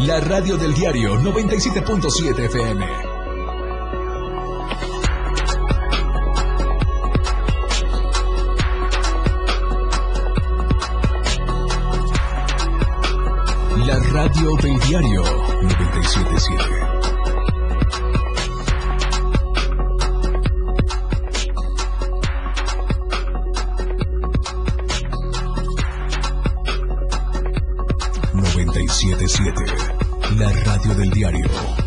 La radio del diario 97.7 FM. La radio del diario 977. Del diario.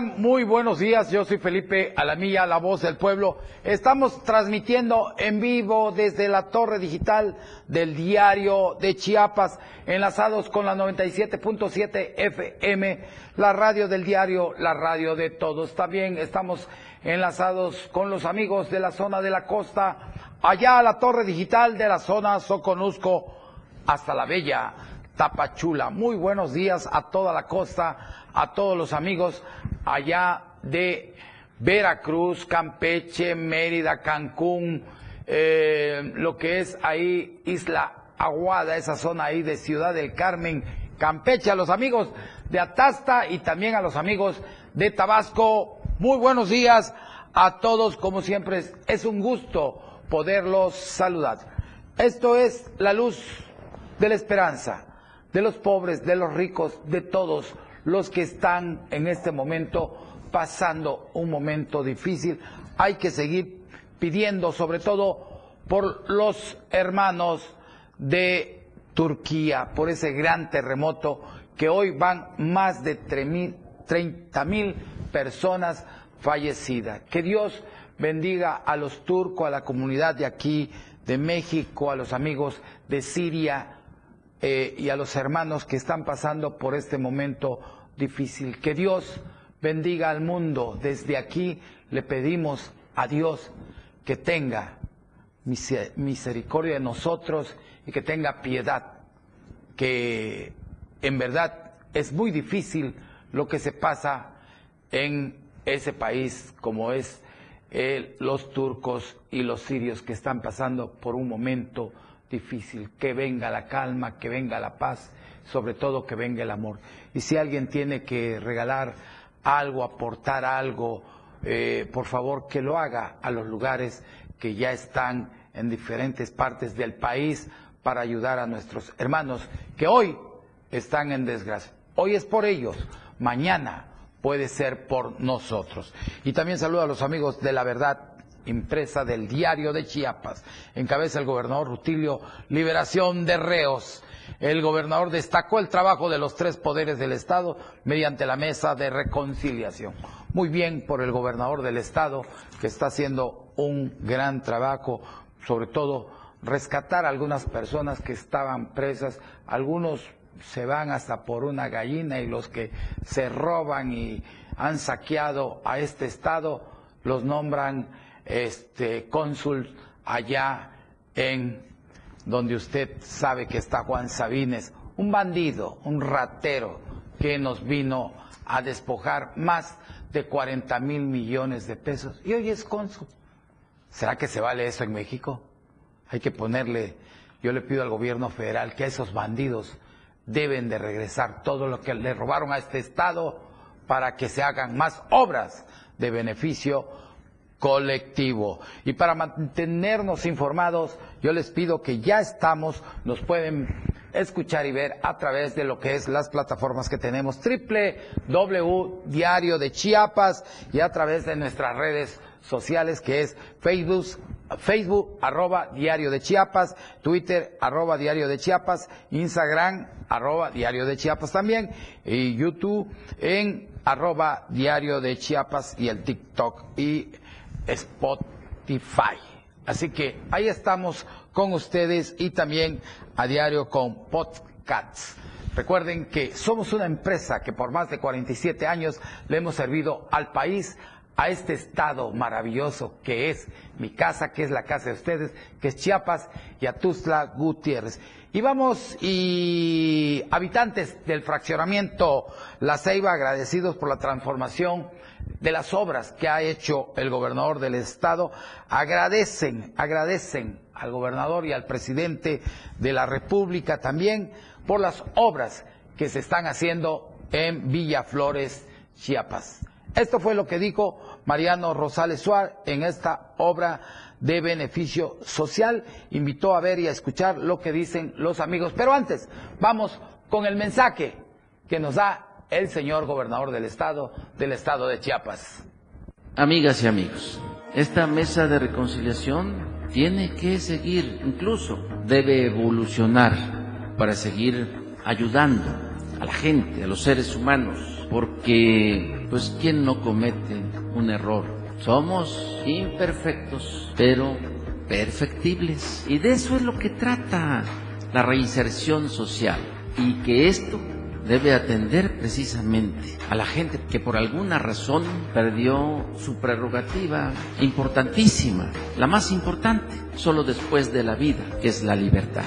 Muy buenos días. Yo soy Felipe Alamilla, la voz del pueblo. Estamos transmitiendo en vivo desde la torre digital del diario de Chiapas, enlazados con la 97.7 FM, la radio del diario, la radio de todos. También estamos enlazados con los amigos de la zona de la costa, allá a la torre digital de la zona Soconusco, hasta la bella Tapachula. Muy buenos días a toda la costa a todos los amigos allá de Veracruz, Campeche, Mérida, Cancún, eh, lo que es ahí Isla Aguada, esa zona ahí de Ciudad del Carmen, Campeche, a los amigos de Atasta y también a los amigos de Tabasco. Muy buenos días a todos, como siempre es un gusto poderlos saludar. Esto es la luz de la esperanza, de los pobres, de los ricos, de todos los que están en este momento pasando un momento difícil. Hay que seguir pidiendo, sobre todo por los hermanos de Turquía, por ese gran terremoto que hoy van más de 30 mil personas fallecidas. Que Dios bendiga a los turcos, a la comunidad de aquí, de México, a los amigos de Siria eh, y a los hermanos que están pasando por este momento difícil. Que Dios bendiga al mundo. Desde aquí le pedimos a Dios que tenga misericordia de nosotros y que tenga piedad. Que en verdad es muy difícil lo que se pasa en ese país como es los turcos y los sirios que están pasando por un momento difícil. Que venga la calma, que venga la paz sobre todo que venga el amor. Y si alguien tiene que regalar algo, aportar algo, eh, por favor que lo haga a los lugares que ya están en diferentes partes del país para ayudar a nuestros hermanos que hoy están en desgracia. Hoy es por ellos, mañana puede ser por nosotros. Y también saludo a los amigos de la verdad impresa del diario de Chiapas. Encabeza el gobernador Rutilio Liberación de Reos. El gobernador destacó el trabajo de los tres poderes del Estado mediante la mesa de reconciliación. Muy bien por el gobernador del Estado que está haciendo un gran trabajo, sobre todo rescatar a algunas personas que estaban presas, algunos se van hasta por una gallina y los que se roban y han saqueado a este estado los nombran este cónsul allá en donde usted sabe que está Juan Sabines, un bandido, un ratero que nos vino a despojar más de 40 mil millones de pesos y hoy es cónsul. ¿Será que se vale eso en México? Hay que ponerle, yo le pido al gobierno federal que a esos bandidos deben de regresar todo lo que le robaron a este Estado para que se hagan más obras de beneficio colectivo. Y para mantenernos informados, yo les pido que ya estamos, nos pueden escuchar y ver a través de lo que es las plataformas que tenemos, triple W Diario de Chiapas y a través de nuestras redes sociales que es Facebook, Facebook, arroba Diario de Chiapas, Twitter, arroba Diario de Chiapas, Instagram, arroba Diario de Chiapas también, y YouTube en arroba Diario de Chiapas y el TikTok y Spotify. Así que ahí estamos con ustedes y también a diario con podcasts. Recuerden que somos una empresa que por más de 47 años le hemos servido al país, a este estado maravilloso que es mi casa, que es la casa de ustedes, que es Chiapas y a Tuzla Gutiérrez. Y vamos, y habitantes del fraccionamiento La Ceiba, agradecidos por la transformación de las obras que ha hecho el gobernador del estado, agradecen, agradecen al gobernador y al presidente de la República también por las obras que se están haciendo en Villaflores, Chiapas. Esto fue lo que dijo Mariano Rosales Suárez en esta obra de beneficio social. Invitó a ver y a escuchar lo que dicen los amigos. Pero antes, vamos con el mensaje que nos da el señor gobernador del estado, del estado de Chiapas. Amigas y amigos, esta mesa de reconciliación tiene que seguir, incluso debe evolucionar para seguir ayudando a la gente, a los seres humanos, porque pues quién no comete un error. Somos imperfectos, pero perfectibles. Y de eso es lo que trata la reinserción social. Y que esto debe atender precisamente a la gente que por alguna razón perdió su prerrogativa importantísima, la más importante, solo después de la vida, que es la libertad.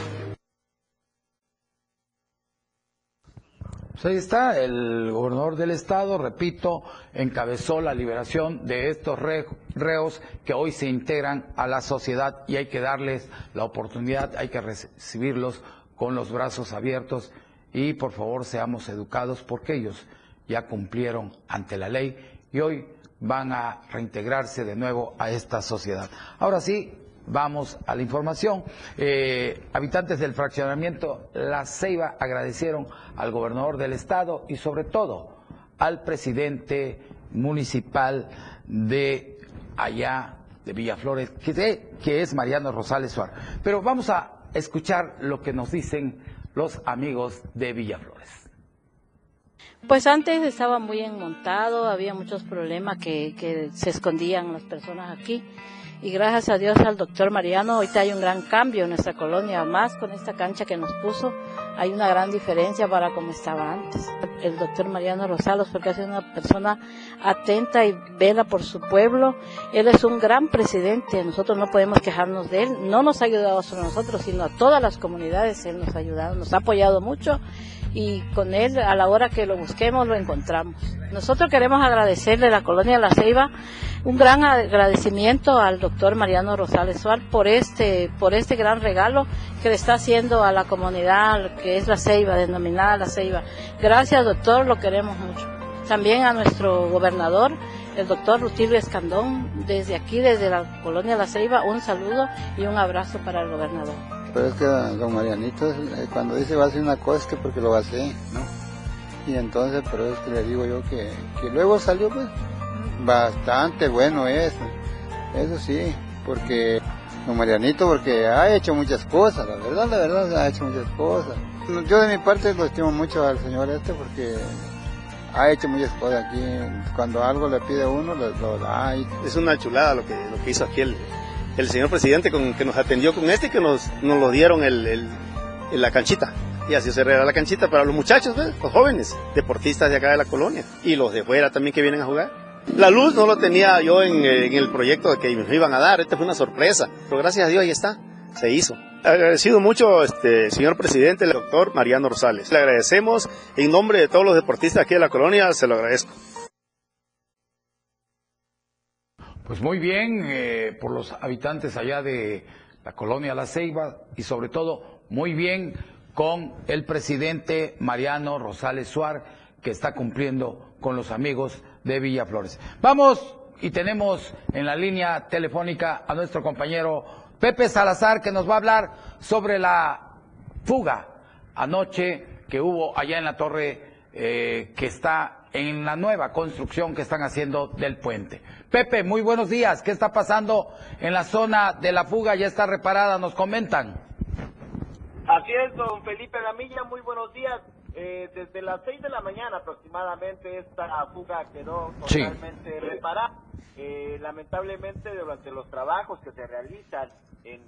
Pues ahí está, el gobernador del estado, repito, encabezó la liberación de estos reos que hoy se integran a la sociedad y hay que darles la oportunidad, hay que recibirlos con los brazos abiertos y por favor seamos educados porque ellos ya cumplieron ante la ley y hoy van a reintegrarse de nuevo a esta sociedad. Ahora sí, vamos a la información. Eh, habitantes del fraccionamiento La Ceiba agradecieron al gobernador del estado y sobre todo al presidente municipal de allá de Villaflores, que, que es Mariano Rosales Suárez. Pero vamos a escuchar lo que nos dicen los amigos de Villaflores. Pues antes estaba muy enmontado, había muchos problemas que, que se escondían las personas aquí y gracias a Dios al doctor Mariano, ahorita hay un gran cambio en nuestra colonia, más con esta cancha que nos puso, hay una gran diferencia para como estaba antes. El doctor Mariano Rosalos, porque es una persona atenta y vela por su pueblo, él es un gran presidente, nosotros no podemos quejarnos de él, no nos ha ayudado solo a nosotros, sino a todas las comunidades, él nos ha ayudado, nos ha apoyado mucho y con él a la hora que lo busquemos lo encontramos. Nosotros queremos agradecerle a la colonia La Ceiba un gran agradecimiento al doctor Mariano Rosales Suárez por este, por este gran regalo que le está haciendo a la comunidad que es La Ceiba, denominada La Ceiba. Gracias doctor, lo queremos mucho. También a nuestro gobernador, el doctor Rutilio Escandón, desde aquí, desde la colonia La Ceiba, un saludo y un abrazo para el gobernador. Pero es que don Marianito, eh, cuando dice va a hacer una cosa es que porque lo va a hacer, ¿no? Y entonces, pero es que le digo yo que, que luego salió pues bastante bueno eso, eso sí, porque don Marianito, porque ha hecho muchas cosas, la verdad, la verdad, ha hecho muchas cosas. Yo de mi parte lo estimo mucho al señor este porque ha hecho muchas cosas aquí. Cuando algo le pide uno, lo, da. Es una chulada lo que, lo que hizo aquí el, señor presidente con, que nos atendió con este que nos, nos lo dieron el, el, la canchita. Y así se regala la canchita para los muchachos, los jóvenes, deportistas de acá de la colonia. Y los de fuera también que vienen a jugar. La luz no lo tenía yo en, en el proyecto que me iban a dar, esta fue una sorpresa. Pero gracias a Dios ahí está, se hizo. Agradecido mucho, este, señor presidente, el doctor Mariano Rosales. Le agradecemos en nombre de todos los deportistas aquí de la colonia, se lo agradezco. Pues muy bien, eh, por los habitantes allá de la colonia La Ceiba y sobre todo muy bien con el presidente Mariano Rosales Suárez, que está cumpliendo con los amigos de Villaflores. Vamos y tenemos en la línea telefónica a nuestro compañero Pepe Salazar, que nos va a hablar sobre la fuga anoche que hubo allá en la torre eh, que está en la nueva construcción que están haciendo del puente. Pepe, muy buenos días. ¿Qué está pasando en la zona de la fuga? ¿Ya está reparada? Nos comentan. Así es, don Felipe Lamilla, muy buenos días. Eh, desde las 6 de la mañana aproximadamente esta fuga quedó totalmente reparada. Eh, lamentablemente durante los trabajos que se realizan en,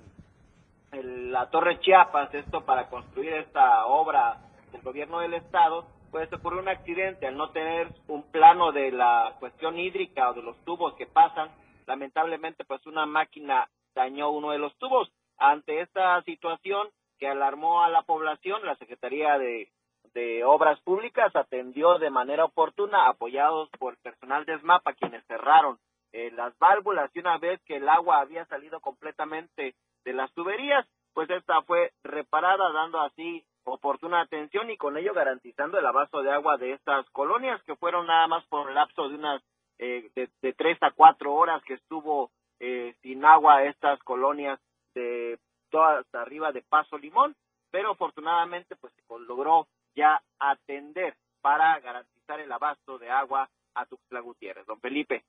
la Torre Chiapas, esto para construir esta obra del gobierno del estado, pues ocurrió un accidente al no tener un plano de la cuestión hídrica o de los tubos que pasan. Lamentablemente, pues una máquina dañó uno de los tubos. Ante esta situación que alarmó a la población, la Secretaría de de Obras Públicas atendió de manera oportuna, apoyados por personal de SMAPA, quienes cerraron eh, las válvulas y una vez que el agua había salido completamente de las tuberías, pues esta fue reparada, dando así oportuna atención y con ello garantizando el abasto de agua de estas colonias que fueron nada más por un lapso de unas eh, de, tres a cuatro horas que estuvo eh, sin agua estas colonias de todas arriba de Paso Limón, pero afortunadamente pues logró ya atender para garantizar el abasto de agua a Tuxtla Gutiérrez. Don Felipe.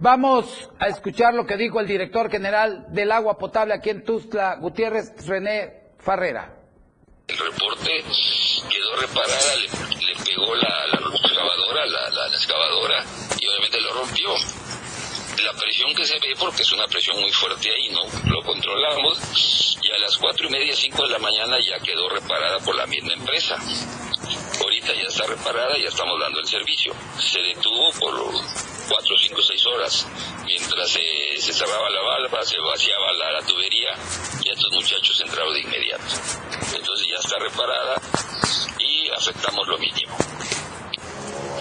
Vamos a escuchar lo que dijo el director general del agua potable aquí en Tuxtla Gutiérrez, René Farrera. El reporte quedó reparada, le, pegó la, excavadora, la excavadora, y obviamente lo rompió la presión que se ve, porque es una presión muy fuerte ahí, ¿no? Lo controlamos y a las cuatro y media, cinco de la mañana ya quedó reparada por la misma empresa. Ahorita ya está reparada, ya estamos dando el servicio. Se detuvo por cuatro, cinco, seis horas. Mientras se, cerraba la valva, se vaciaba la, tubería y estos muchachos entraron de inmediato. Entonces ya está reparada y afectamos lo mínimo.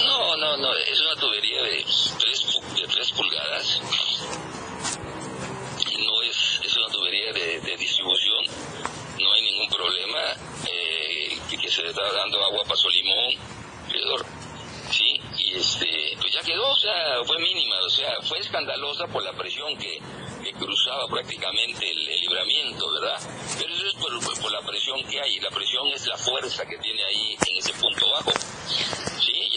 No, no, no, es una tubería de de 3 pulgadas. No es, es una tubería de, distribución, no hay ningún problema. Eh, que se le está dando agua Paso Limón, sí, y este, pues ya quedó, o sea, fue mínima, o sea, fue escandalosa por la presión que, cruzaba prácticamente el, libramiento, ¿verdad? Pero eso es por, la presión que hay, la presión es la fuerza que tiene ahí en ese punto bajo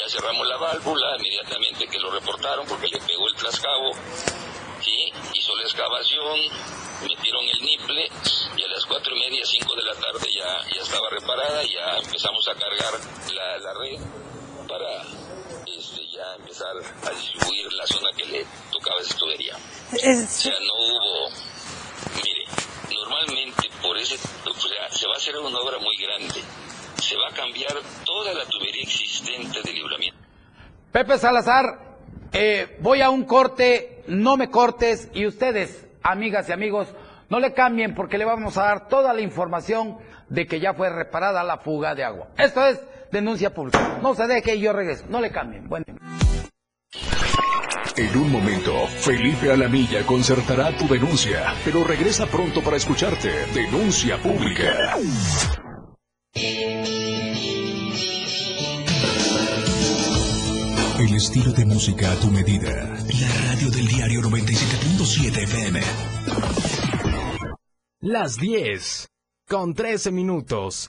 ya cerramos la válvula inmediatamente que lo reportaron porque le pegó el trascabo, ¿sí? hizo la excavación, metieron el niple y a las cuatro y media, cinco de la tarde ya, ya estaba reparada, ya empezamos a cargar la, red para este, ya empezar a distribuir la zona que le tocaba esa tubería. O sea, no hubo, mire, normalmente por ese, se va a hacer una obra muy grande se va a cambiar toda la tubería existente de libramiento. Pepe Salazar, eh, voy a un corte, no me cortes y ustedes, amigas y amigos, no le cambien porque le vamos a dar toda la información de que ya fue reparada la fuga de agua. Esto es denuncia pública. No se deje y yo regreso. No le cambien. Buen En un momento, Felipe Alamilla concertará tu denuncia, pero regresa pronto para escucharte. Denuncia pública. El estilo de música a tu medida. La radio del diario 97.7 FM. Las 10. Con 13 minutos.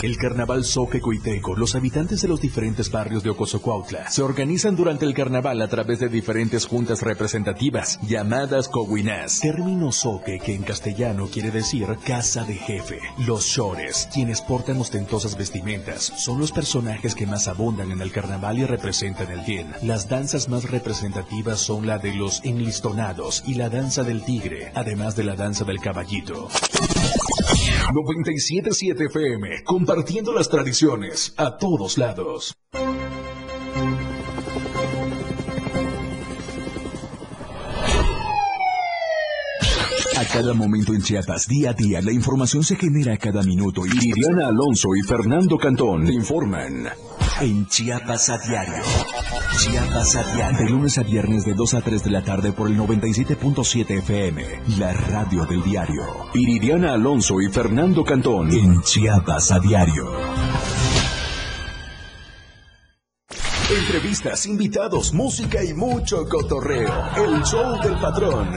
El carnaval Soque Coiteco, los habitantes de los diferentes barrios de Ocosocuautla se organizan durante el carnaval a través de diferentes juntas representativas llamadas coguinás. Término Soque que en castellano quiere decir casa de jefe. Los shores, quienes portan ostentosas vestimentas, son los personajes que más abundan en el carnaval y representan el bien. Las danzas más representativas son la de los enlistonados y la danza del tigre, además de la danza del caballito. 977 FM, compartiendo las tradiciones a todos lados. A cada momento en Chiapas, día a día, la información se genera a cada minuto y Diana Alonso y Fernando Cantón informan. En Chiapas a diario. Chiapas a diario. De lunes a viernes de 2 a 3 de la tarde por el 97.7 FM. La radio del diario. Iridiana Alonso y Fernando Cantón en Chiapas a diario. Entrevistas, invitados, música y mucho cotorreo. El show del patrón.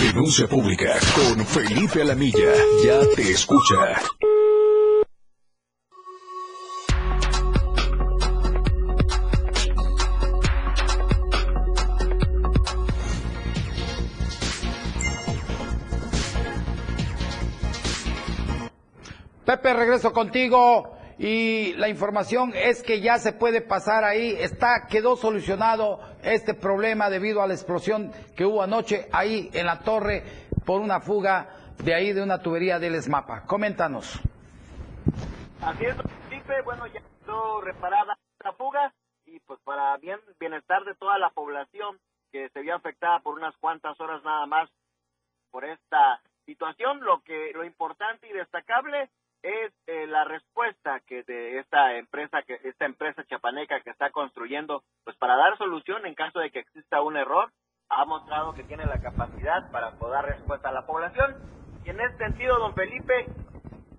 Denuncia pública con Felipe Alamilla. Ya te escucha. Pepe, regreso contigo y la información es que ya se puede pasar ahí, está quedó solucionado este problema debido a la explosión que hubo anoche ahí en la torre por una fuga de ahí de una tubería del ESMAPA. Coméntanos. Así es, Felipe, bueno, ya quedó reparada la fuga y pues para bien bienestar de toda la población que se vio afectada por unas cuantas horas nada más por esta situación, lo que lo importante y destacable es eh, la respuesta que de esta empresa que esta empresa chapaneca que está construyendo pues para dar solución en caso de que exista un error ha mostrado que tiene la capacidad para poder dar respuesta a la población. Y en ese sentido don Felipe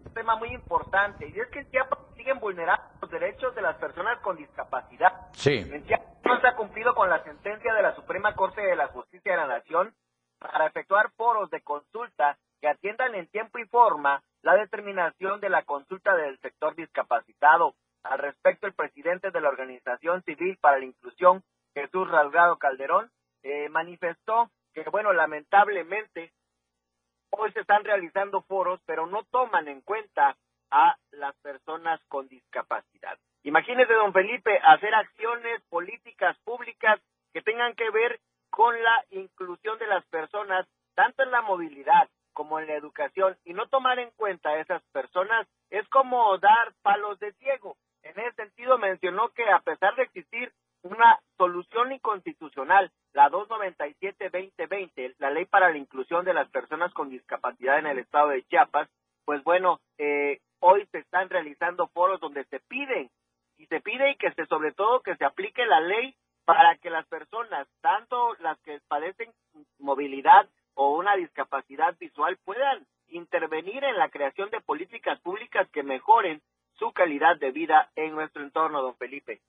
un tema muy importante y es que en Chiapas siguen vulnerando los derechos de las personas con discapacidad. Sí. En Chiapas no se ha cumplido con la sentencia de la Suprema Corte de la Justicia de la Nación para efectuar foros de consulta que atiendan en tiempo y forma la determinación de la consulta del sector discapacitado. Al respecto, el presidente de la Organización Civil para la Inclusión, Jesús Rasgado Calderón, eh, manifestó que, bueno, lamentablemente, hoy se están realizando foros, pero no toman en cuenta a las personas con discapacidad. Imagínese, don Felipe, hacer acciones políticas públicas que tengan que ver con la inclusión de las personas, tanto en la movilidad, como en la educación y no tomar en cuenta a esas personas es como dar palos de ciego. En ese sentido mencionó que a pesar de existir una solución inconstitucional, la 297-2020, la ley para la inclusión de las personas con discapacidad en el estado de Chiapas, pues bueno, eh, hoy se están realizando foros donde se piden y se pide y que se sobre todo que se aplique la ley para que las personas, tanto las que padecen movilidad o una discapacidad visual puedan intervenir en la creación de políticas públicas que mejoren su calidad de vida en nuestro entorno, don Felipe.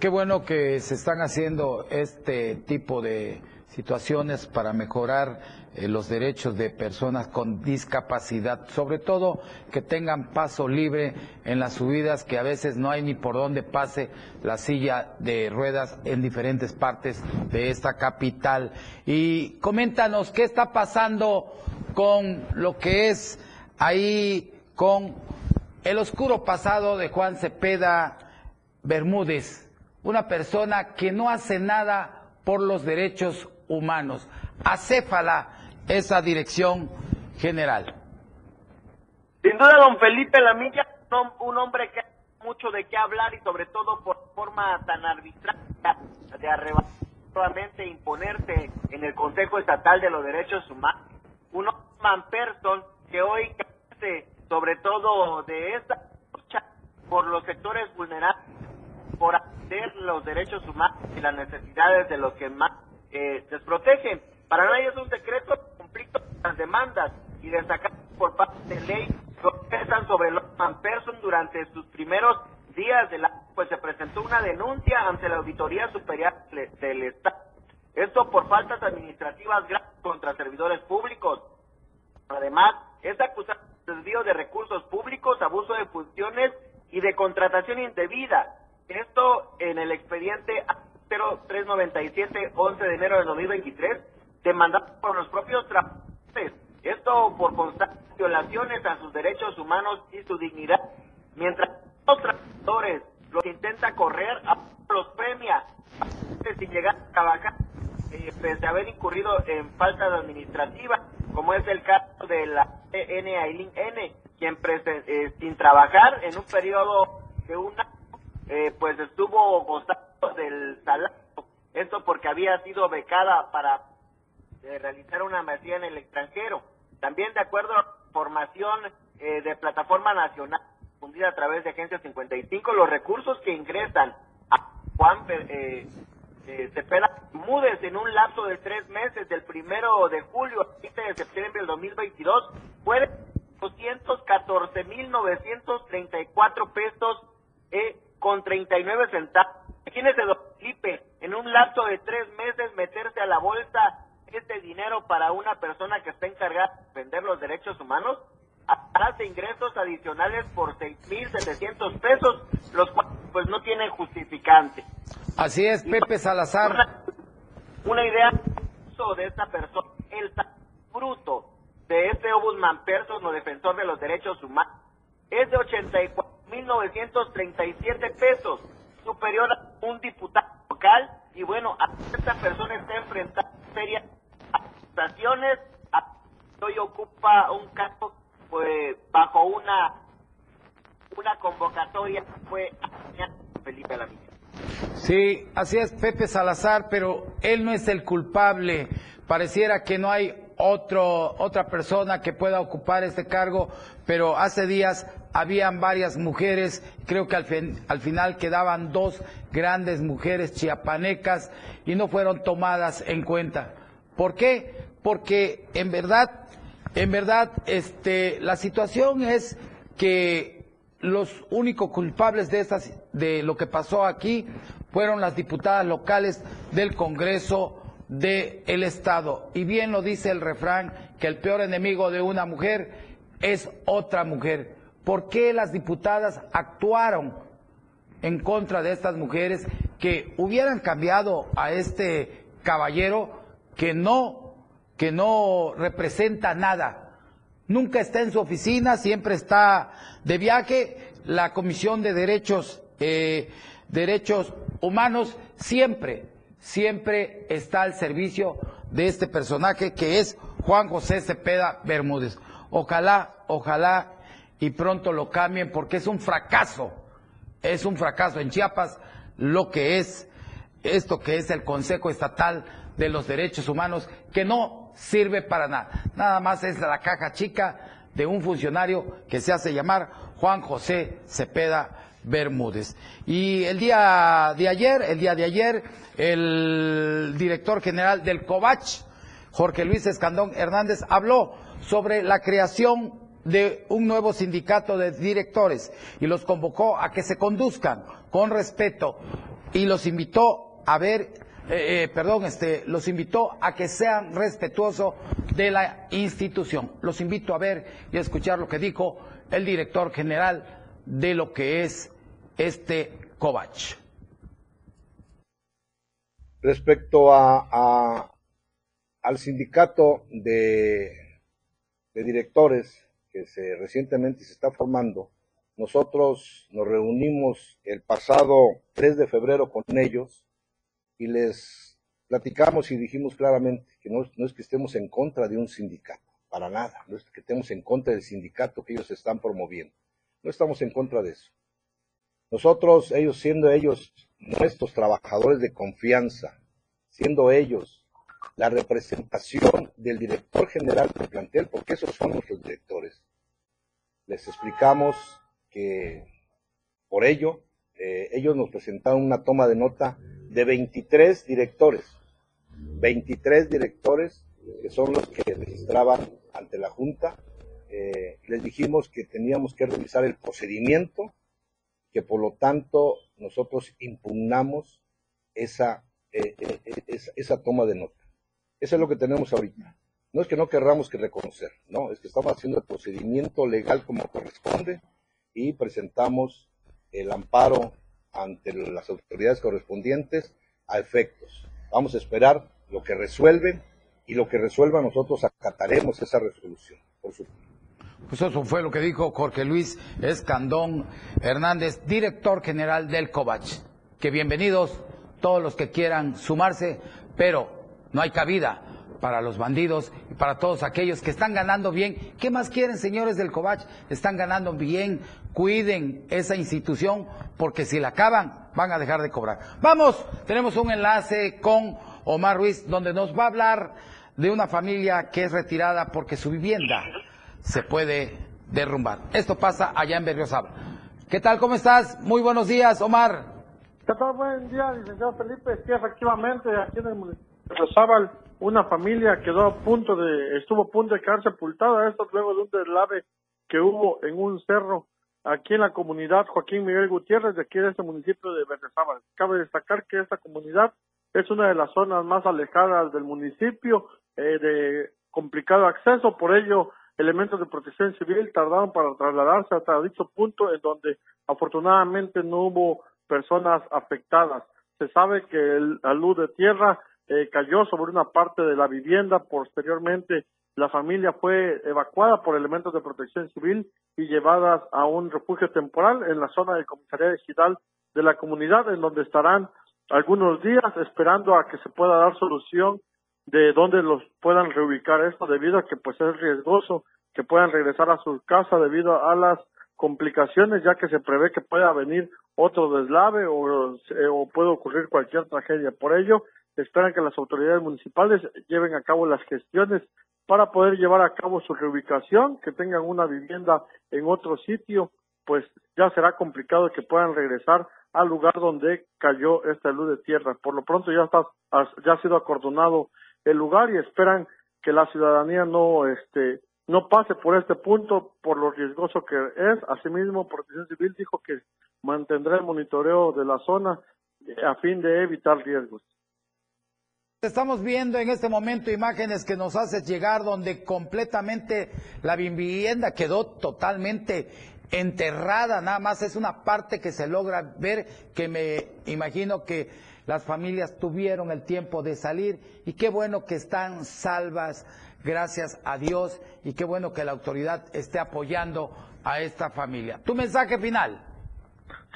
Que bueno que se están haciendo este tipo de situaciones para mejorar eh, los derechos de personas con discapacidad, sobre todo que tengan paso libre en las subidas que a veces no hay ni por dónde pase la silla de ruedas en diferentes partes de esta capital. Y coméntanos qué está pasando con lo que es ahí con el oscuro pasado de Juan Cepeda Bermúdez, una persona que no hace nada por los derechos humanos. Acéfala esa dirección general. Sin duda, don Felipe Lamilla, un hombre que ha mucho de qué hablar y sobre todo por forma tan arbitraria de arrebatar imponerse en el Consejo Estatal de los Derechos Humanos. Un man person que hoy crece sobre todo de esta lucha por los sectores vulnerables, por los derechos humanos y las necesidades de los que más eh, desprotegen. Para nadie es un decreto conflicto con las demandas y destacar por parte de ley pesan sobre Lotman Person durante sus primeros días del año, pues se presentó una denuncia ante la Auditoría Superior del Estado. Esto por faltas administrativas graves contra servidores públicos. Además, es acusado desvío de recursos públicos, abuso de funciones y de contratación indebida. Esto en el expediente 0397, 11 de enero de 2023, demandado por los propios trabajadores. Esto por constantes violaciones a sus derechos humanos y su dignidad. Mientras los trabajadores los intenta correr, los premia sin llegar a trabajar, eh, a haber incurrido en faltas administrativas, como es el caso de la N. Aileen N., quien eh, sin trabajar en un periodo de un año, eh, pues estuvo gozando del salario. Esto porque había sido becada para realizar una maestría en el extranjero. También de acuerdo a la información de Plataforma Nacional difundida a través de Agencia 55, los recursos que ingresan a Juan eh, eh, Cepeda en un lapso de tres meses, del primero de julio al 15 de septiembre del 2022, fue de 214.934 pesos eh, con 39 centavos. Imagínese, don Felipe, en un lapso de tres meses meterse a la bolsa este dinero para una persona que está encargada de defender los derechos humanos de ingresos adicionales por 6.700 pesos, los cuales pues no tienen justificante. Así es, Pepe Salazar. Una, idea de esta persona, el fruto de este Obusman Persona, defensor de los derechos humanos, es de 84.937 pesos, superior a un diputado local, y bueno, esta persona está enfrentando serias acusaciones, hoy ocupa un caso pues bajo una una convocatoria fue Felipe Alamilla. Sí, así es Pepe Salazar, pero él no es el culpable. Pareciera que no hay otro, otra persona que pueda ocupar este cargo, pero hace días habían varias mujeres, creo que al, al final quedaban dos grandes mujeres chiapanecas y no fueron tomadas en cuenta. ¿Por qué? Porque en verdad en verdad, este, la situación es que los únicos culpables de, estas, de lo que pasó aquí fueron las diputadas locales del Congreso del Estado. Y bien lo dice el refrán, que el peor enemigo de una mujer es otra mujer. ¿Por qué las diputadas actuaron en contra de estas mujeres que hubieran cambiado a este caballero que no que no representa nada. Nunca está en su oficina, siempre está de viaje. La Comisión de Derechos, eh, Derechos Humanos siempre, siempre está al servicio de este personaje que es Juan José Cepeda Bermúdez. Ojalá, ojalá y pronto lo cambien porque es un fracaso, es un fracaso en Chiapas lo que es esto que es el Consejo Estatal de los Derechos Humanos, que no sirve para nada. Nada más es la caja chica de un funcionario que se hace llamar Juan José Cepeda Bermúdez. Y el día de ayer, el día de ayer, el director general del COVACH, Jorge Luis Escandón Hernández, habló sobre la creación de un nuevo sindicato de directores y los convocó a que se conduzcan con respeto y los invitó a ver eh, eh, perdón, este, los invitó a que sean respetuosos de la institución. Los invito a ver y a escuchar lo que dijo el director general de lo que es este COVACH. Respecto a, al sindicato de, de directores que se recientemente se está formando, nosotros nos reunimos el pasado 3 de febrero con ellos y les platicamos y dijimos claramente que no, es que estemos en contra de un sindicato, para nada, no es que estemos en contra del sindicato que ellos están promoviendo, no estamos en contra de eso. Nosotros, ellos siendo ellos nuestros trabajadores de confianza, siendo ellos la representación del director general del plantel, porque esos son nuestros directores, les explicamos que por ello eh, ellos nos presentaron una toma de nota de 23 directores, 23 directores que son los que registraban ante la Junta. Eh, les dijimos que teníamos que revisar el procedimiento, que por lo tanto nosotros impugnamos esa, eh, esa, toma de nota. Eso es lo que tenemos ahorita. no es que no querramos que reconocer, no, es que estamos haciendo el procedimiento legal como corresponde y presentamos el amparo ante las autoridades correspondientes a efectos. Vamos a esperar lo que resuelven y lo que resuelva nosotros acataremos esa resolución, por supuesto. Pues eso fue lo que dijo Jorge Luis Escandón Hernández, director general del COVACH. Que bienvenidos todos los que quieran sumarse, pero no hay cabida para los bandidos y para todos aquellos que están ganando bien. ¿Qué más quieren, señores del COVACH? Están ganando bien. Cuiden esa institución porque si la acaban van a dejar de cobrar. Vamos, tenemos un enlace con Omar Ruiz donde nos va a hablar de una familia que es retirada porque su vivienda se puede derrumbar. Esto pasa allá en Berriozábal. ¿Qué tal? ¿Cómo estás? Muy buenos días, Omar. ¿Qué tal? Buen día, licenciado Felipe. Sí, efectivamente, aquí en el municipio Berriozábal, una familia quedó a punto de, estuvo a punto de quedar sepultada, esto luego de un deslave que hubo en un cerro aquí en la comunidad Joaquín Miguel Gutiérrez, de aquí de este municipio de Berriozábal. Cabe destacar que esta comunidad es una de las zonas más alejadas del municipio, eh, de complicado acceso, por ello elementos de protección civil tardaron para trasladarse hasta dicho punto en donde afortunadamente no hubo personas afectadas. Se sabe que el, luz de tierra eh, cayó sobre una parte de la vivienda, posteriormente la familia fue evacuada por elementos de protección civil y llevadas a un refugio temporal en la zona de comisaría digital de la comunidad, en donde estarán algunos días esperando a que se pueda dar solución de dónde los puedan reubicar esto debido a que pues es riesgoso que puedan regresar a su casa debido a las complicaciones ya que se prevé que pueda venir otro deslave o, o puede ocurrir cualquier tragedia. Por ello, esperan que las autoridades municipales lleven a cabo las gestiones para poder llevar a cabo su reubicación, que tengan una vivienda en otro sitio, pues ya será complicado que puedan regresar al lugar donde cayó esta luz de tierra. Por lo pronto ya está ya ha sido acordonado el lugar y esperan que la ciudadanía no este no pase por este punto por lo riesgoso que es. Asimismo, Protección Civil dijo que mantendrá el monitoreo de la zona a fin de evitar riesgos. Estamos viendo en este momento imágenes que nos haces llegar donde completamente la vivienda quedó totalmente enterrada, nada más es una parte que se logra ver que me imagino que las familias tuvieron el tiempo de salir y qué bueno que están salvas, gracias a Dios y qué bueno que la autoridad esté apoyando a esta familia. Tu mensaje final.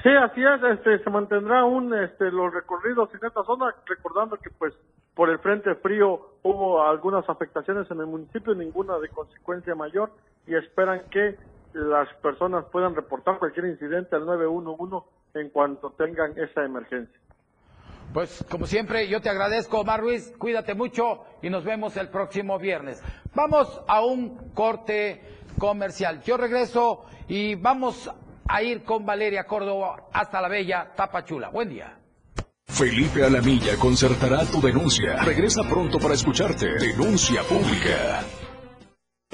Sí, así es, este, se mantendrá un, este, los recorridos en esta zona, recordando que pues por el frente frío hubo algunas afectaciones en el municipio, ninguna de consecuencia mayor, y esperan que las personas puedan reportar cualquier incidente al 911 en cuanto tengan esa emergencia. Pues como siempre, yo te agradezco, Omar Ruiz, cuídate mucho y nos vemos el próximo viernes. Vamos a un corte comercial. Yo regreso y vamos a ir con Valeria Córdoba hasta la bella Tapachula. Buen día. Felipe Alamilla concertará tu denuncia. Regresa pronto para escucharte. Denuncia pública.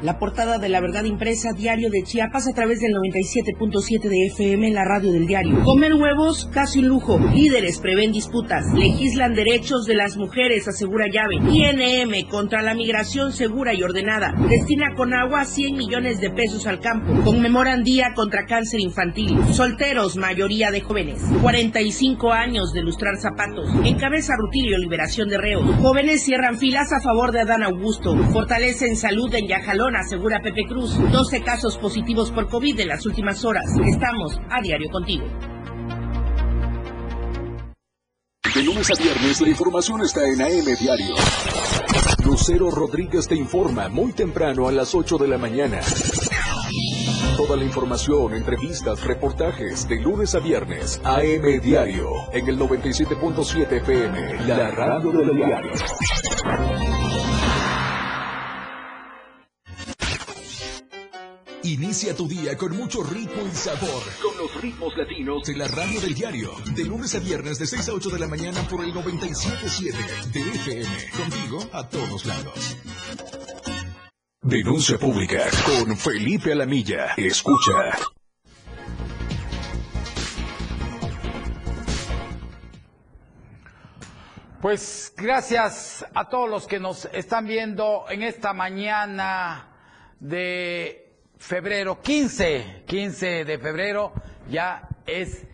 La portada de la verdad impresa diario de Chiapas a través del 97.7 de FM en la radio del diario. Comer huevos, casi un lujo. Líderes prevén disputas. Legislan derechos de las mujeres, asegura llave. INM contra la migración segura y ordenada. Destina con agua 100 millones de pesos al campo. Conmemoran día contra cáncer infantil. Solteros, mayoría de jóvenes. 45 años de lustrar zapatos. Encabeza Rutilio liberación de reos. Jóvenes cierran filas a favor de Adán Augusto. Fortalecen salud en Yajalón asegura Pepe Cruz. 12 casos positivos por COVID en las últimas horas. Estamos a diario contigo. De lunes a viernes la información está en AM Diario. Lucero Rodríguez te informa muy temprano a las 8 de la mañana. Toda la información, entrevistas, reportajes de lunes a viernes. AM Diario en el 97.7 FM, la radio del diario. Inicia tu día con mucho ritmo y sabor. Con los ritmos latinos de la radio del diario. De lunes a viernes de 6 a 8 de la mañana por el 97.7 de FM. Contigo a todos lados. Denuncia pública con Felipe Alamilla. Escucha. Pues gracias a todos los que nos están viendo en esta mañana de febrero, 15, 15 de febrero, ya es,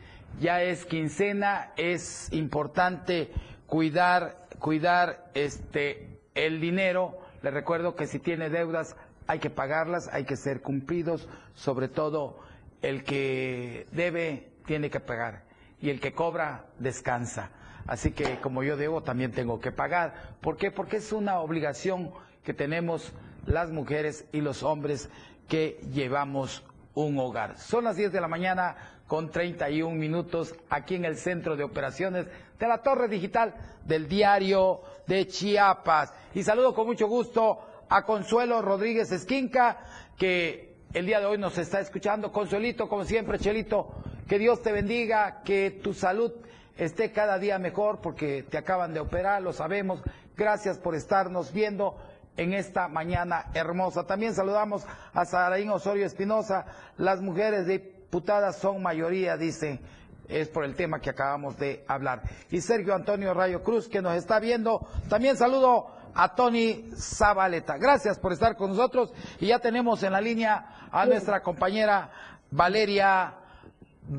ya es quincena, es importante cuidar, cuidar este, el dinero. Les recuerdo que si tiene deudas hay que pagarlas, hay que ser cumplidos, sobre todo el que debe tiene que pagar y el que cobra descansa. Así que como yo debo, también tengo que pagar. ¿Por qué? Porque es una obligación que tenemos las mujeres y los hombres que llevamos un hogar. Son las 10 de la mañana con 31 minutos aquí en el centro de operaciones de la torre digital del diario de Chiapas. Y saludo con mucho gusto a Consuelo Rodríguez Esquinca, que el día de hoy nos está escuchando. Consuelito, como siempre, Chelito, que Dios te bendiga, que tu salud esté cada día mejor porque te acaban de operar, lo sabemos. Gracias por estarnos viendo en esta mañana hermosa. También saludamos a Saraín Osorio Espinosa. Las mujeres diputadas son mayoría, dice, es por el tema que acabamos de hablar. Y Sergio Antonio Rayo Cruz, que nos está viendo. También saludo a Tony Zabaleta. Gracias por estar con nosotros. Y ya tenemos en la línea a nuestra compañera Valeria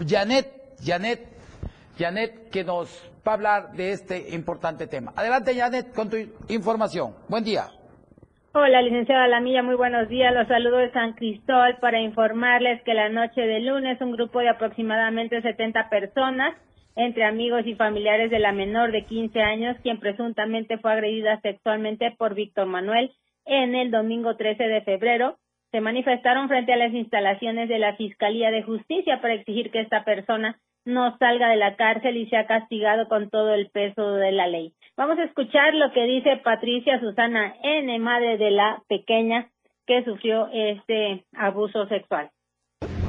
Janet, Janet, Janet, que nos va a hablar de este importante tema. Adelante, Janet, con tu información. Buen día. Hola, licenciada Lamilla, muy buenos días. Los saludo de San Cristóbal para informarles que la noche de lunes un grupo de aproximadamente 70 personas, entre amigos y familiares de la menor de 15 años, quien presuntamente fue agredida sexualmente por Víctor Manuel en el domingo 13 de febrero, se manifestaron frente a las instalaciones de la Fiscalía de Justicia para exigir que esta persona no salga de la cárcel y sea castigado con todo el peso de la ley. Vamos a escuchar lo que dice Patricia Susana N., madre de la pequeña que sufrió este abuso sexual.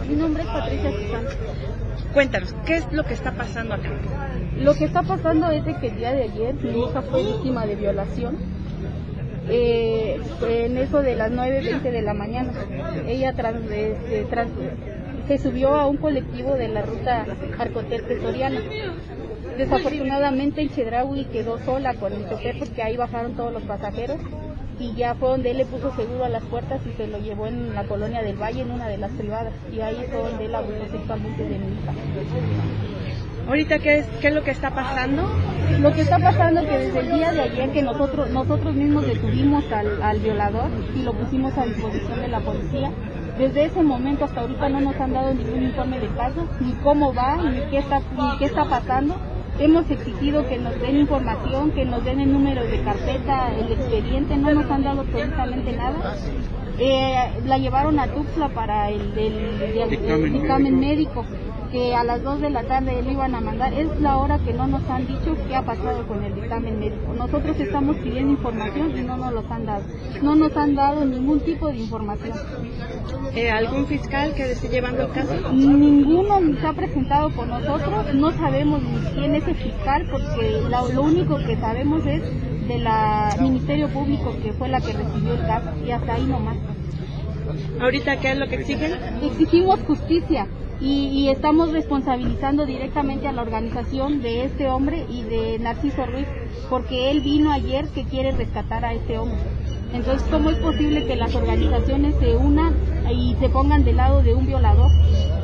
Mi nombre es Patricia Susana. Cuéntanos, ¿qué es lo que está pasando acá? Lo que está pasando es que el día de ayer mi hija fue víctima de violación. Eh, en eso de las 9.20 de la mañana. Ella trans, este, trans, se subió a un colectivo de la ruta Arcotel-Pretoriana. Desafortunadamente en Chedraui quedó sola con el chofer porque ahí bajaron todos los pasajeros y ya fue donde él le puso seguro a las puertas y se lo llevó en la colonia del Valle, en una de las privadas. Y ahí fue donde él abusó sexualmente de mi hija. Ahorita, ¿qué es, ¿qué es lo que está pasando? Lo que está pasando es que desde el día de ayer que nosotros, nosotros mismos detuvimos al, al violador y lo pusimos a disposición de la policía, desde ese momento hasta ahorita no nos han dado ningún informe de caso, ni cómo va, ni qué está, ni qué está pasando. Hemos exigido que nos den información, que nos den el número de carpeta, el expediente, no nos han dado absolutamente nada. Eh, la llevaron a Tuxtla para el, el, el dictamen médico, que a las 2 de la tarde lo iban a mandar. Es la hora que no nos han dicho qué ha pasado con el dictamen médico. Nosotros estamos pidiendo información y no nos los han dado. No nos han dado ningún tipo de información. Eh, ¿Algún fiscal que esté llevando el caso? Ninguno se ha presentado con nosotros. No sabemos ni quién es el fiscal porque lo, lo único que sabemos es de la Ministerio Público que fue la que recibió el caso y hasta ahí nomás. ¿Ahorita qué es lo que exigen? Exigimos justicia y, y, estamos responsabilizando directamente a la organización de este hombre y de Narciso Ruiz porque él vino ayer que quiere rescatar a este hombre. Entonces, ¿cómo es posible que las organizaciones se unan y se pongan del lado de un violador?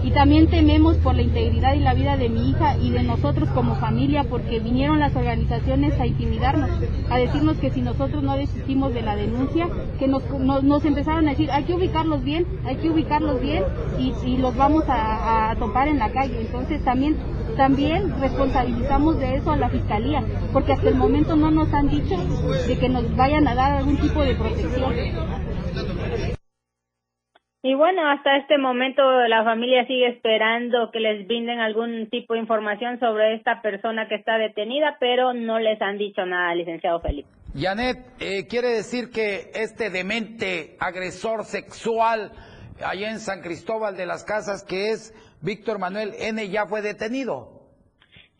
Y también tememos por la integridad y la vida de mi hija y de nosotros como familia porque vinieron las organizaciones a intimidarnos, a decirnos que si nosotros no desistimos de la denuncia, que nos, nos, nos empezaron a decir hay que ubicarlos bien, hay que ubicarlos bien y, y los vamos a, a topar en la calle. Entonces también también responsabilizamos de eso a la fiscalía, porque hasta el momento no nos han dicho de que nos vayan a dar algún tipo de protección. Y bueno, hasta este momento la familia sigue esperando que les brinden algún tipo de información sobre esta persona que está detenida, pero no les han dicho nada, licenciado Felipe. Janet, eh, quiere decir que este demente agresor sexual allá en San Cristóbal de las Casas, que es Víctor Manuel N., ya fue detenido.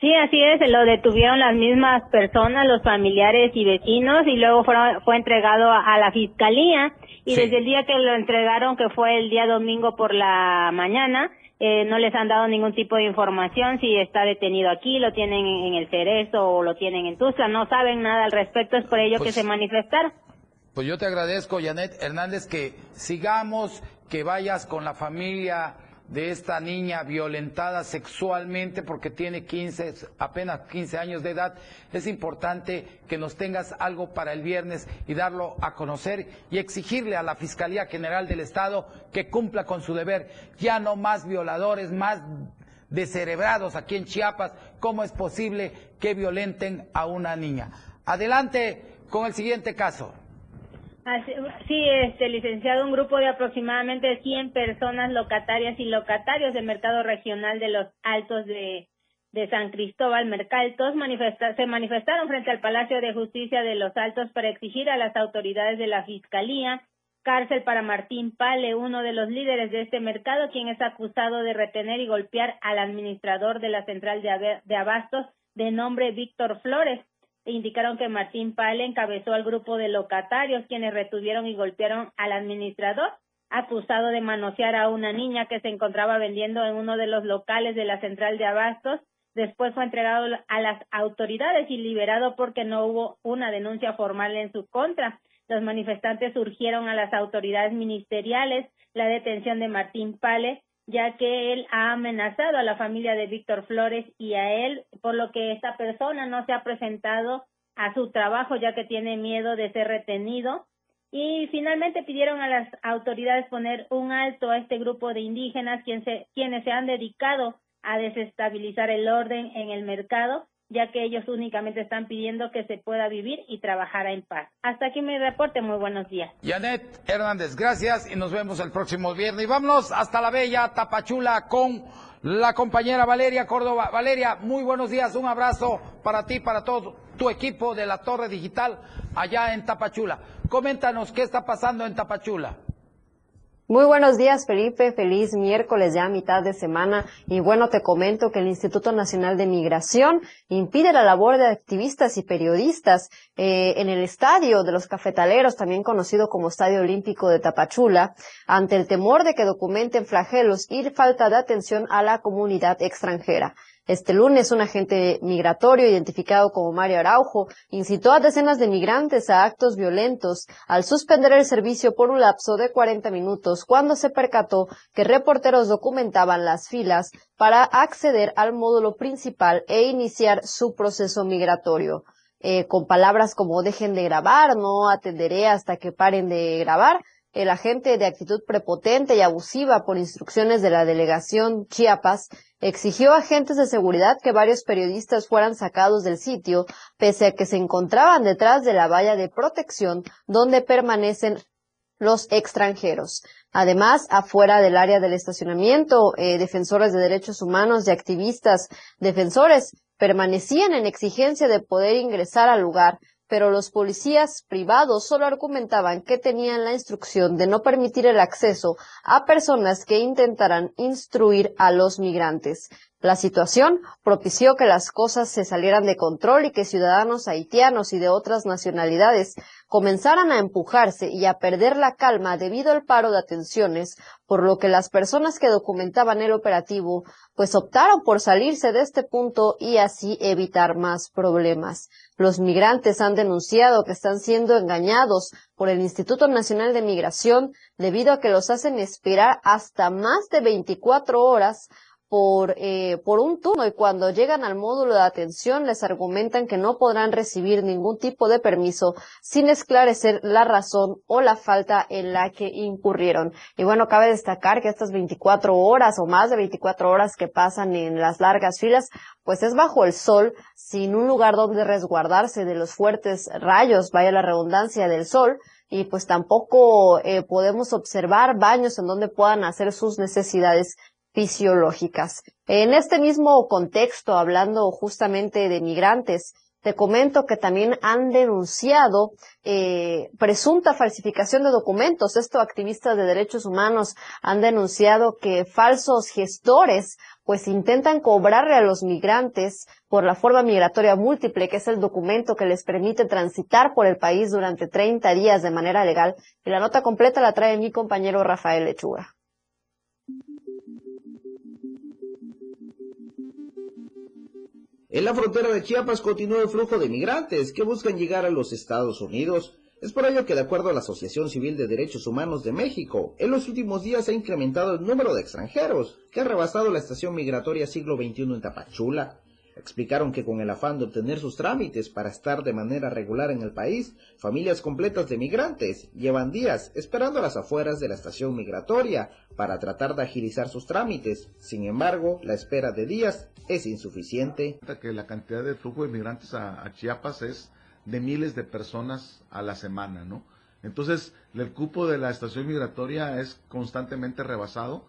Sí, así es, lo detuvieron las mismas personas, los familiares y vecinos, y luego fueron, fue entregado a, a la fiscalía y sí. desde el día que lo entregaron, que fue el día domingo por la mañana, eh, no les han dado ningún tipo de información si está detenido aquí, lo tienen en el Cerezo o lo tienen en Tuzla, no saben nada al respecto, es por ello pues, que se manifestaron. Pues yo te agradezco, Janet Hernández, que sigamos, que vayas con la familia de esta niña violentada sexualmente porque tiene 15, apenas 15 años de edad, es importante que nos tengas algo para el viernes y darlo a conocer y exigirle a la Fiscalía General del Estado que cumpla con su deber. Ya no más violadores, más descerebrados aquí en Chiapas. ¿Cómo es posible que violenten a una niña? Adelante con el siguiente caso. Sí, este licenciado, un grupo de aproximadamente 100 personas locatarias y locatarios del mercado regional de los Altos de, de San Cristóbal, Mercaltos, manifesta, se manifestaron frente al Palacio de Justicia de los Altos para exigir a las autoridades de la Fiscalía cárcel para Martín Pale, uno de los líderes de este mercado, quien es acusado de retener y golpear al administrador de la central de abastos de nombre Víctor Flores indicaron que Martín Pale encabezó al grupo de locatarios quienes retuvieron y golpearon al administrador acusado de manosear a una niña que se encontraba vendiendo en uno de los locales de la central de abastos. Después fue entregado a las autoridades y liberado porque no hubo una denuncia formal en su contra. Los manifestantes urgieron a las autoridades ministeriales la detención de Martín Pale ya que él ha amenazado a la familia de Víctor Flores y a él, por lo que esta persona no se ha presentado a su trabajo ya que tiene miedo de ser retenido. Y finalmente pidieron a las autoridades poner un alto a este grupo de indígenas quien se, quienes se han dedicado a desestabilizar el orden en el mercado ya que ellos únicamente están pidiendo que se pueda vivir y trabajar en paz. Hasta aquí mi reporte, muy buenos días. Janet Hernández, gracias y nos vemos el próximo viernes. Y vámonos hasta la bella Tapachula con la compañera Valeria Córdoba. Valeria, muy buenos días, un abrazo para ti, para todo tu equipo de la Torre Digital allá en Tapachula. Coméntanos qué está pasando en Tapachula. Muy buenos días, Felipe. Feliz miércoles ya mitad de semana. Y bueno, te comento que el Instituto Nacional de Migración impide la labor de activistas y periodistas eh, en el estadio de los cafetaleros, también conocido como Estadio Olímpico de Tapachula, ante el temor de que documenten flagelos y falta de atención a la comunidad extranjera. Este lunes, un agente migratorio identificado como Mario Araujo incitó a decenas de migrantes a actos violentos al suspender el servicio por un lapso de 40 minutos cuando se percató que reporteros documentaban las filas para acceder al módulo principal e iniciar su proceso migratorio. Eh, con palabras como dejen de grabar, no atenderé hasta que paren de grabar, el agente de actitud prepotente y abusiva por instrucciones de la delegación Chiapas exigió a agentes de seguridad que varios periodistas fueran sacados del sitio, pese a que se encontraban detrás de la valla de protección donde permanecen los extranjeros. Además, afuera del área del estacionamiento, eh, defensores de derechos humanos y activistas defensores permanecían en exigencia de poder ingresar al lugar, pero los policías privados solo argumentaban que tenían la instrucción de no permitir el acceso a personas que intentaran instruir a los migrantes. La situación propició que las cosas se salieran de control y que ciudadanos haitianos y de otras nacionalidades comenzaran a empujarse y a perder la calma debido al paro de atenciones, por lo que las personas que documentaban el operativo pues optaron por salirse de este punto y así evitar más problemas. Los migrantes han denunciado que están siendo engañados por el Instituto Nacional de Migración debido a que los hacen esperar hasta más de 24 horas por, eh, por un turno y cuando llegan al módulo de atención les argumentan que no podrán recibir ningún tipo de permiso sin esclarecer la razón o la falta en la que incurrieron. Y bueno, cabe destacar que estas 24 horas o más de 24 horas que pasan en las largas filas, pues es bajo el sol, sin un lugar donde resguardarse de los fuertes rayos, vaya la redundancia del sol, y pues tampoco eh, podemos observar baños en donde puedan hacer sus necesidades fisiológicas. En este mismo contexto, hablando justamente de migrantes, te comento que también han denunciado eh, presunta falsificación de documentos. Esto activistas de derechos humanos han denunciado que falsos gestores pues intentan cobrarle a los migrantes por la forma migratoria múltiple, que es el documento que les permite transitar por el país durante 30 días de manera legal. Y la nota completa la trae mi compañero Rafael Lechuga. En la frontera de Chiapas continúa el flujo de migrantes que buscan llegar a los Estados Unidos. Es por ello que, de acuerdo a la Asociación Civil de Derechos Humanos de México, en los últimos días ha incrementado el número de extranjeros que ha rebasado la estación migratoria siglo XXI en Tapachula. Explicaron que con el afán de obtener sus trámites para estar de manera regular en el país, familias completas de migrantes llevan días esperando a las afueras de la estación migratoria para tratar de agilizar sus trámites. Sin embargo, la espera de días es insuficiente. Que la cantidad de flujo de migrantes a, Chiapas es de miles de personas a la semana, ¿no? Entonces, el cupo de la estación migratoria es constantemente rebasado.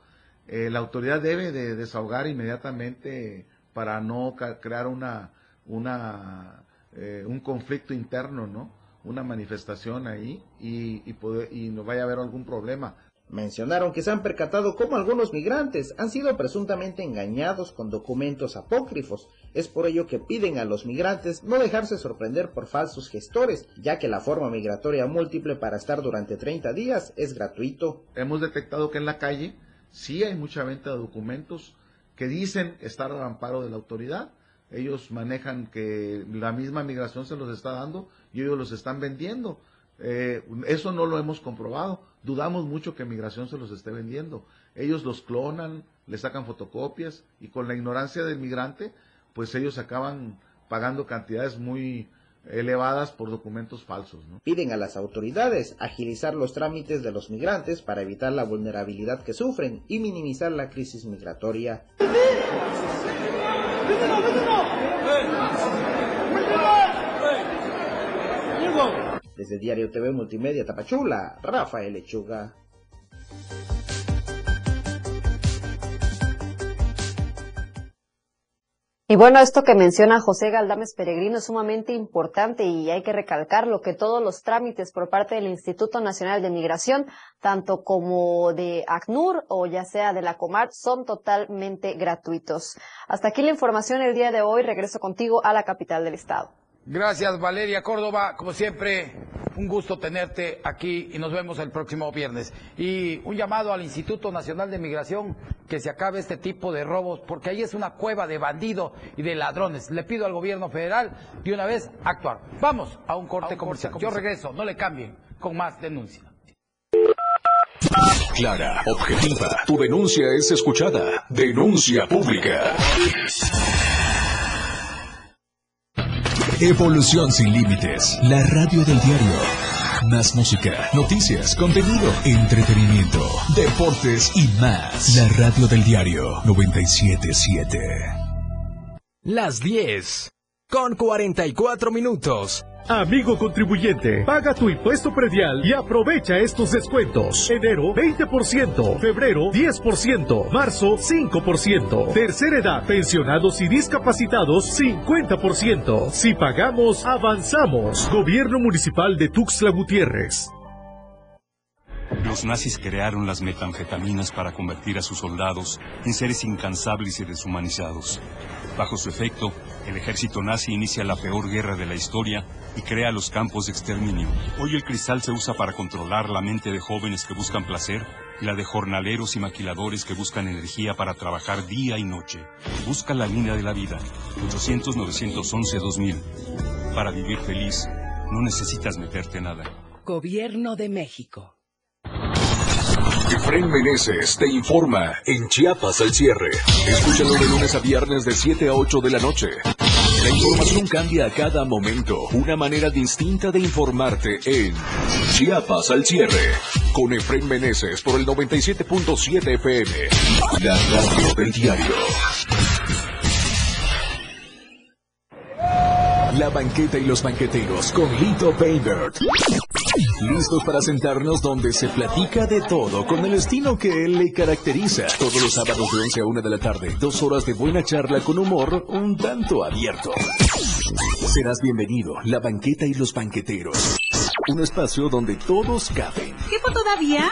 Eh, la autoridad debe de desahogar inmediatamente para no crear una, una, eh, un conflicto interno, ¿no? Una manifestación ahí y, y, y no vaya a haber algún problema. Mencionaron que se han percatado cómo algunos migrantes han sido presuntamente engañados con documentos apócrifos. Es por ello que piden a los migrantes no dejarse sorprender por falsos gestores, ya que la forma migratoria múltiple para estar durante 30 días es gratuito. Hemos detectado que en la calle sí hay mucha venta de documentos que dicen estar al amparo de la autoridad. Ellos manejan que la misma migración se los está dando y ellos los están vendiendo. Eh, eso no lo hemos comprobado. Dudamos mucho que migración se los esté vendiendo. Ellos los clonan, le sacan fotocopias y con la ignorancia del migrante, pues ellos acaban pagando cantidades muy elevadas por documentos falsos. Piden a las autoridades agilizar los trámites de los migrantes para evitar la vulnerabilidad que sufren y minimizar la crisis migratoria. Desde Diario TV Multimedia Tapachula, Rafael Lechuga. Y bueno, esto que menciona José Galdames Peregrino es sumamente importante y hay que recalcarlo que todos los trámites por parte del Instituto Nacional de Migración, tanto como de ACNUR o ya sea de la Comar, son totalmente gratuitos. Hasta aquí la información el día de hoy. Regreso contigo a la capital del estado. Gracias, Valeria Córdoba. Como siempre, un gusto tenerte aquí y nos vemos el próximo viernes. Y un llamado al Instituto Nacional de Migración que se acabe este tipo de robos, porque ahí es una cueva de bandidos y de ladrones. Le pido al gobierno federal de una vez actuar. Vamos a un corte, comercial. Yo regreso, no le cambien, con más denuncia. Clara, objetiva. Tu denuncia es escuchada. Denuncia pública. Evolución sin límites. La radio del diario. Más música, noticias, contenido, entretenimiento, deportes y más. La radio del diario 977. Las 10 con 44 minutos. Amigo contribuyente, paga tu impuesto predial y aprovecha estos descuentos. Enero 20%, febrero 10%, marzo 5%, tercera edad, pensionados y discapacitados 50%. Si pagamos, avanzamos. Gobierno Municipal de Tuxtla Gutiérrez. Los nazis crearon las metanfetaminas para convertir a sus soldados en seres incansables y deshumanizados. Bajo su efecto, el ejército nazi inicia la peor guerra de la historia y crea los campos de exterminio. Hoy el cristal se usa para controlar la mente de jóvenes que buscan placer y la de jornaleros y maquiladores que buscan energía para trabajar día y noche. Busca la línea de la vida. 800-911-2000. Para vivir feliz, no necesitas meterte nada. Gobierno de México. Efren Meneses te informa en Chiapas al cierre. Escúchalo de lunes a viernes de 7 a 8 de la noche. La información cambia a cada momento. Una manera distinta de informarte en Chiapas al cierre. Con Efren Meneses por el 97.7 FM. La radio del diario. La banqueta y los banqueteros con Lito Painbert. Listos para sentarnos donde se platica de todo con el estilo que él le caracteriza. Todos los sábados de 11 a 1 de la tarde, dos horas de buena charla con humor un tanto abierto. Serás bienvenido, la banqueta y los banqueteros. Un espacio donde todos caben. ¿Qué todavía?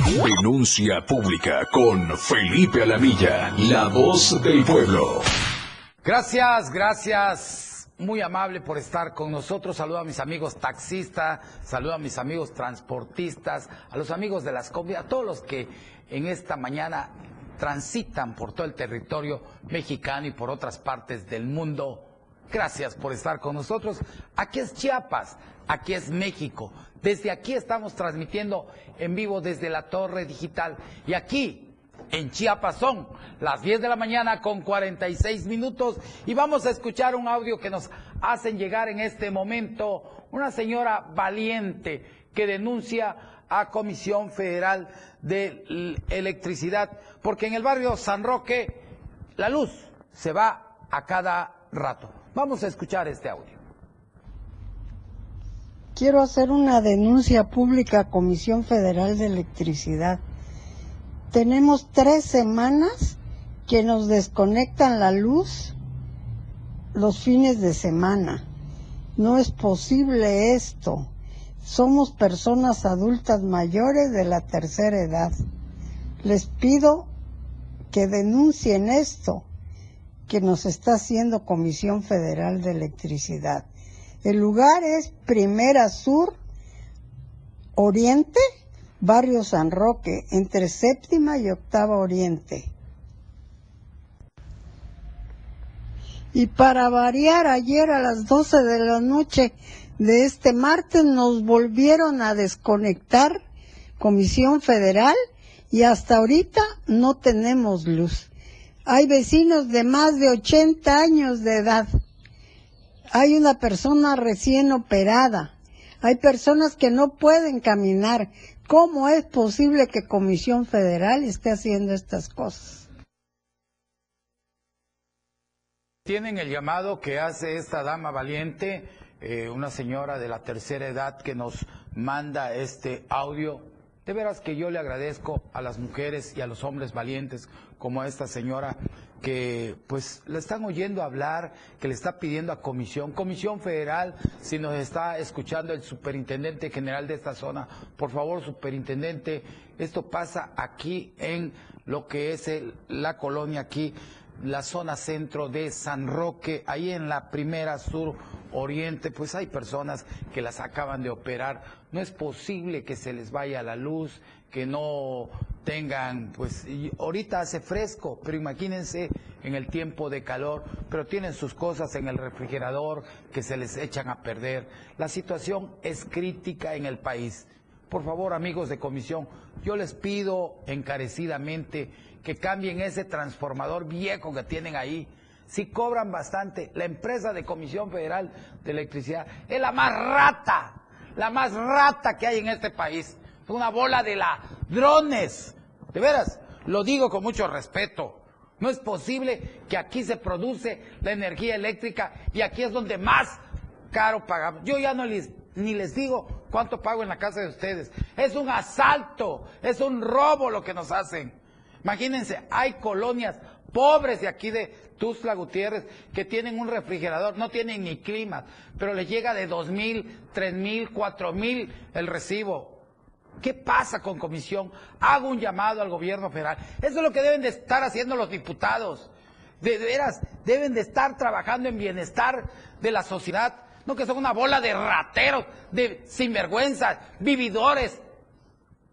Denuncia pública con Felipe Alamilla, la voz del pueblo. Gracias, gracias. Muy amable por estar con nosotros. Saludo a mis amigos taxistas, saludo a mis amigos transportistas, a los amigos de las comidas, a todos los que en esta mañana transitan por todo el territorio mexicano y por otras partes del mundo. Gracias por estar con nosotros. Aquí es Chiapas, aquí es México. Desde aquí estamos transmitiendo en vivo desde la torre digital. Y aquí, en Chiapas, son las 10 de la mañana con 46 minutos. Y vamos a escuchar un audio que nos hacen llegar en este momento una señora valiente que denuncia a Comisión Federal de Electricidad, porque en el barrio San Roque la luz se va a cada rato. Vamos a escuchar este audio. Quiero hacer una denuncia pública a Comisión Federal de Electricidad. Tenemos tres semanas que nos desconectan la luz los fines de semana. No es posible esto. Somos personas adultas mayores de la tercera edad. Les pido que denuncien esto que nos está haciendo Comisión Federal de Electricidad. El lugar es Primera Sur, Oriente, Barrio San Roque, entre séptima y octava Oriente. Y para variar, ayer a las 12 de la noche de este martes nos volvieron a desconectar Comisión Federal y hasta ahorita no tenemos luz. Hay vecinos de más de 80 años de edad. Hay una persona recién operada. Hay personas que no pueden caminar. ¿Cómo es posible que Comisión Federal esté haciendo estas cosas? Tienen el llamado que hace esta dama valiente, eh, una señora de la tercera edad que nos manda este audio. De veras que yo le agradezco a las mujeres y a los hombres valientes como a esta señora que pues le están oyendo hablar, que le está pidiendo a comisión, comisión federal, si nos está escuchando el superintendente general de esta zona, por favor superintendente, esto pasa aquí en lo que es la colonia aquí, la zona centro de San Roque, ahí en la primera sur oriente, pues hay personas que las acaban de operar, no es posible que se les vaya la luz, que no tengan, pues ahorita hace fresco, pero imagínense en el tiempo de calor, pero tienen sus cosas en el refrigerador que se les echan a perder. La situación es crítica en el país. Por favor, amigos de comisión, yo les pido encarecidamente que cambien ese transformador viejo que tienen ahí. Si cobran bastante, la empresa de Comisión Federal de Electricidad es la más rata, la más rata que hay en este país. Una bola de ladrones. De veras, lo digo con mucho respeto. No es posible que aquí se produce la energía eléctrica y aquí es donde más caro pagamos. Yo ya no les, ni les digo cuánto pago en la casa de ustedes. Es un asalto, es un robo lo que nos hacen. Imagínense, hay colonias pobres de aquí de Tuzla Gutiérrez que tienen un refrigerador, no tienen ni clima, pero les llega de dos mil, tres mil, cuatro mil el recibo. ¿Qué pasa con comisión? Hago un llamado al gobierno federal. Eso es lo que deben de estar haciendo los diputados. De veras, deben de estar trabajando en bienestar de la sociedad. No que son una bola de rateros, de sinvergüenzas, vividores.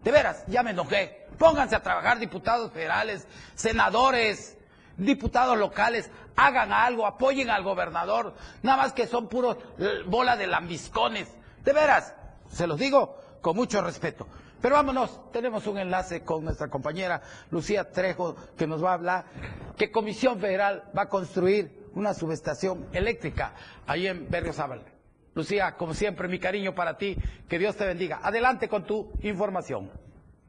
De veras, ya me enojé. Pónganse a trabajar diputados federales, senadores, diputados locales, hagan algo, apoyen al gobernador. Nada más que son puros eh, bola de lambiscones. De veras, se los digo con mucho respeto. Pero vámonos, tenemos un enlace con nuestra compañera Lucía Trejo que nos va a hablar que Comisión Federal va a construir una subestación eléctrica ahí en Berriozábal. Lucía, como siempre, mi cariño para ti, que Dios te bendiga. Adelante con tu información.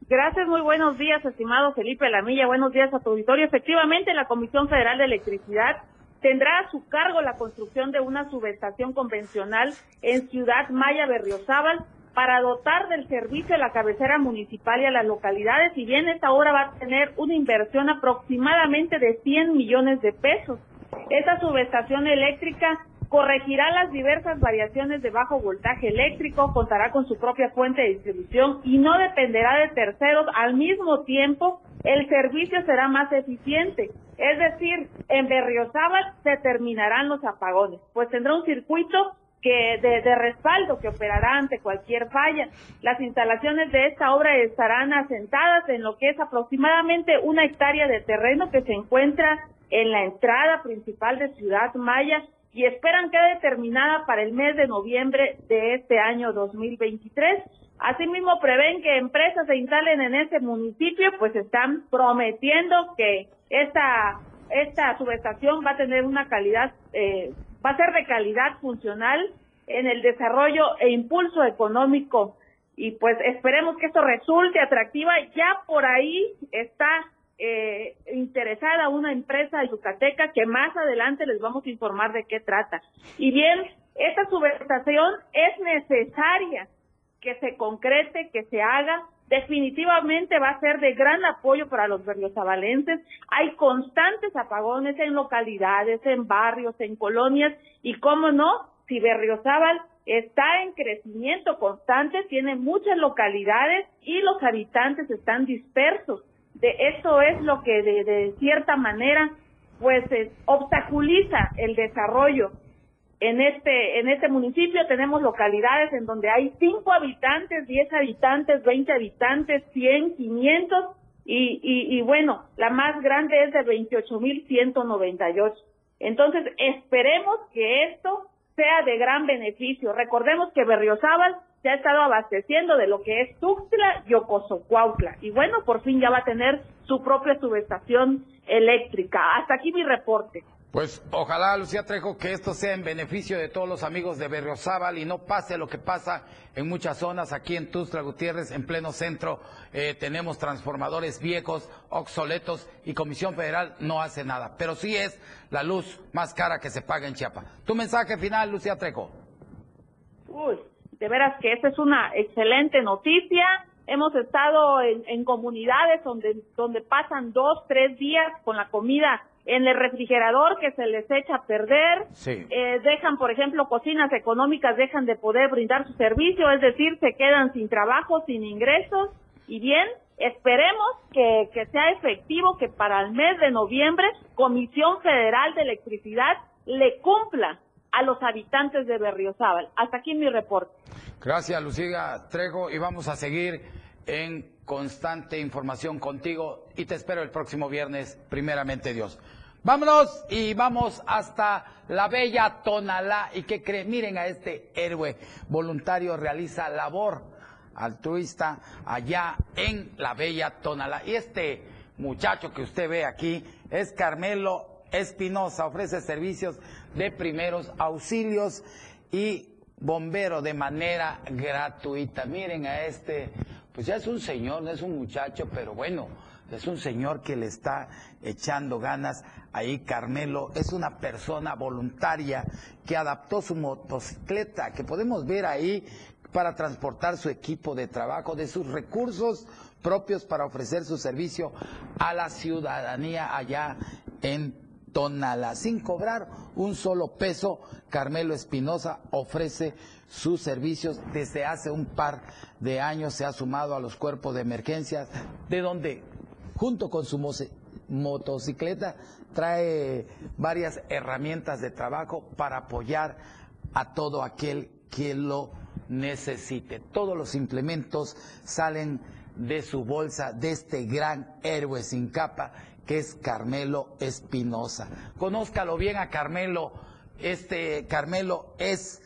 Gracias, muy buenos días, estimado Felipe Lamilla. Buenos días a tu auditorio. Efectivamente, la Comisión Federal de Electricidad tendrá a su cargo la construcción de una subestación convencional en Ciudad Maya Berriozábal para dotar del servicio a la cabecera municipal y a las localidades, y bien esta obra va a tener una inversión aproximadamente de 100 millones de pesos. Esta subestación eléctrica corregirá las diversas variaciones de bajo voltaje eléctrico, contará con su propia fuente de distribución y no dependerá de terceros. Al mismo tiempo, el servicio será más eficiente. Es decir, en Berriozábal se terminarán los apagones, pues tendrá un circuito que de, respaldo que operará ante cualquier falla. Las instalaciones de esta obra estarán asentadas en lo que es aproximadamente una hectárea de terreno que se encuentra en la entrada principal de Ciudad Maya y esperan quede terminada para el mes de noviembre de este año 2023. Asimismo, prevén que empresas se instalen en ese municipio, pues están prometiendo que esta, esta subestación va a tener una calidad eh, va a ser de calidad funcional en el desarrollo e impulso económico y pues esperemos que esto resulte atractiva. Ya por ahí está eh, interesada una empresa yucateca que más adelante les vamos a informar de qué trata. Y bien, esta subestación es necesaria que se concrete, que se haga, definitivamente va a ser de gran apoyo para los berriozabalenses. Hay constantes apagones en localidades, en barrios, en colonias y cómo no, si Berriozábal está en crecimiento constante, tiene muchas localidades y los habitantes están dispersos. De eso es lo que de, cierta manera pues obstaculiza el desarrollo en este, en este municipio tenemos localidades en donde hay 5 habitantes, 10 habitantes, 20 habitantes, 100, 500 y, y, y bueno, la más grande es de 28.198. Entonces, esperemos que esto sea de gran beneficio. Recordemos que Berriozábal se ha estado abasteciendo de lo que es Tuxtla y Ocosocuautla. Y bueno, por fin ya va a tener su propia subestación eléctrica. Hasta aquí mi reporte. Pues ojalá, Lucía Trejo, que esto sea en beneficio de todos los amigos de Berriozábal y no pase lo que pasa en muchas zonas aquí en Tustra Gutiérrez, en pleno centro. Eh, tenemos transformadores viejos, obsoletos y Comisión Federal no hace nada. Pero sí es la luz más cara que se paga en Chiapas. Tu mensaje final, Lucía Trejo. Uy, de veras que esta es una excelente noticia. Hemos estado en, en comunidades donde, donde pasan dos, tres días con la comida en el refrigerador que se les echa a perder, eh, dejan, por ejemplo, cocinas económicas, dejan de poder brindar su servicio, es decir, se quedan sin trabajo, sin ingresos, y bien, esperemos que, que sea efectivo que para el mes de noviembre Comisión Federal de Electricidad le cumpla a los habitantes de Berriozábal. Hasta aquí mi reporte. Gracias, Lucía Trejo, y vamos a seguir en constante información contigo y te espero el próximo viernes, primeramente Dios. Vámonos y vamos hasta la bella Tonalá. ¿Y qué cree? Miren a este héroe voluntario, realiza labor altruista allá en la bella Tonalá. Y este muchacho que usted ve aquí es Carmelo Espinosa, ofrece servicios de primeros auxilios y bombero de manera gratuita. Miren a este, pues ya es un señor, no es un muchacho, pero bueno, es un señor que le está echando ganas. Ahí Carmelo es una persona voluntaria que adaptó su motocicleta, que podemos ver ahí para transportar su equipo de trabajo, de sus recursos propios para ofrecer su servicio a la ciudadanía allá en Tonala. Sin cobrar un solo peso, Carmelo Espinosa ofrece sus servicios desde hace un par de años. Se ha sumado a los cuerpos de emergencias, de donde, junto con su motocicleta, trae varias herramientas de trabajo para apoyar a todo aquel que lo necesite. Todos los implementos salen de su bolsa de este gran héroe sin capa que es Carmelo Espinosa. Conózcalo bien a Carmelo. Este Carmelo es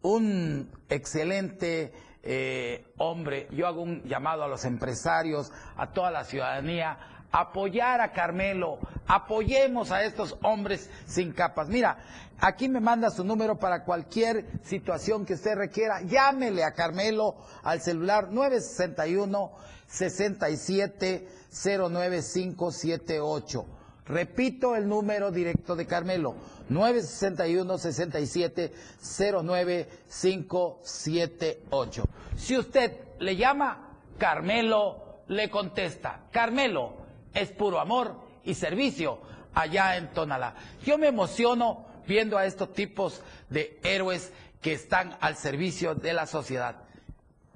un excelente eh, hombre. Yo hago un llamado a los empresarios, a toda la ciudadanía, apoyar a Carmelo, apoyemos a estos hombres sin capas. Mira, aquí me manda su número para cualquier situación que usted requiera. Llámele a Carmelo al celular 961 67 09578. Repito el número directo de Carmelo, 961-67-09-578. Si usted le llama, Carmelo le contesta. Carmelo es puro amor y servicio allá en Tonalá. Yo me emociono viendo a estos tipos de héroes que están al servicio de la sociedad.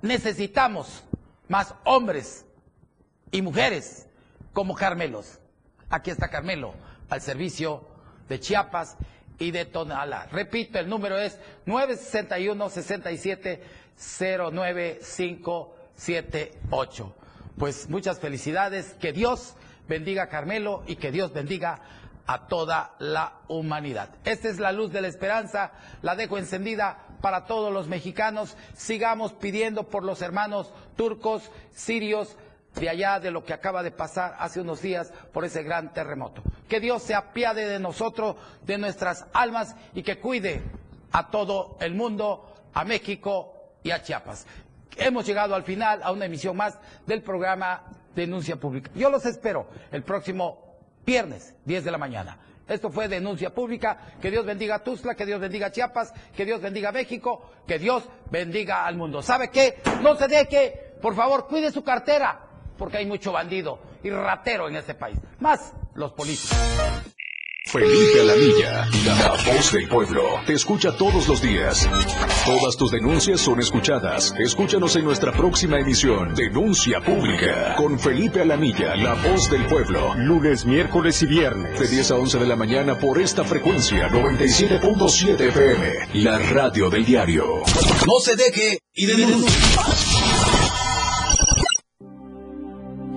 Necesitamos más hombres y mujeres como Carmelos. Aquí está Carmelo, al servicio de Chiapas y de Tonalá. Repito, el número es 961-67-09578. Pues muchas felicidades, que Dios bendiga a Carmelo y que Dios bendiga a toda la humanidad. Esta es la luz de la esperanza, la dejo encendida para todos los mexicanos. Sigamos pidiendo por los hermanos turcos, sirios, de allá de lo que acaba de pasar hace unos días por ese gran terremoto. Que Dios se apiade de nosotros, de nuestras almas y que cuide a todo el mundo, a México y a Chiapas. Hemos llegado al final a una emisión más del programa Denuncia Pública. Yo los espero el próximo viernes, 10 de la mañana. Esto fue Denuncia Pública. Que Dios bendiga a Tuzla, que Dios bendiga a Chiapas, que Dios bendiga a México, que Dios bendiga al mundo. ¿Sabe qué? No se deje, por favor, cuide su cartera porque hay mucho bandido y ratero en este país, más los políticos. Felipe Alamilla, la voz del pueblo, te escucha todos los días. Todas tus denuncias son escuchadas. Escúchanos en nuestra próxima emisión, Denuncia Pública, con Felipe Alamilla, la voz del pueblo. Lunes, miércoles y viernes. De 10 a 11 de la mañana por esta frecuencia, 97.7 FM, la radio del diario. No se deje y denuncie.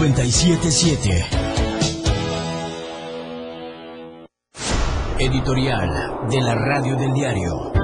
977. Editorial de la radio del diario